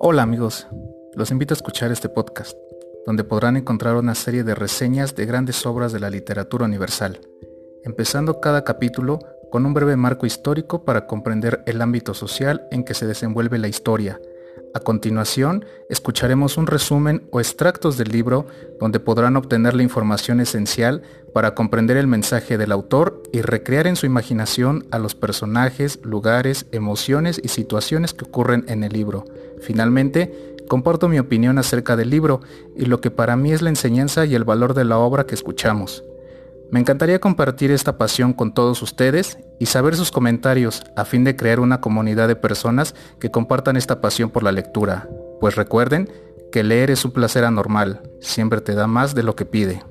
Hola amigos, los invito a escuchar este podcast, donde podrán encontrar una serie de reseñas de grandes obras de la literatura universal, empezando cada capítulo con un breve marco histórico para comprender el ámbito social en que se desenvuelve la historia. A continuación, escucharemos un resumen o extractos del libro donde podrán obtener la información esencial para comprender el mensaje del autor y recrear en su imaginación a los personajes, lugares, emociones y situaciones que ocurren en el libro Finalmente, comparto mi opinión acerca del libro y lo que para mí es la enseñanza y el valor de la obra que escuchamos. Me encantaría compartir esta pasión con todos ustedes y saber sus comentarios a fin de crear una comunidad de personas que compartan esta pasión por la lectura, pues recuerden que leer es un placer anormal, siempre te da más de lo que pide.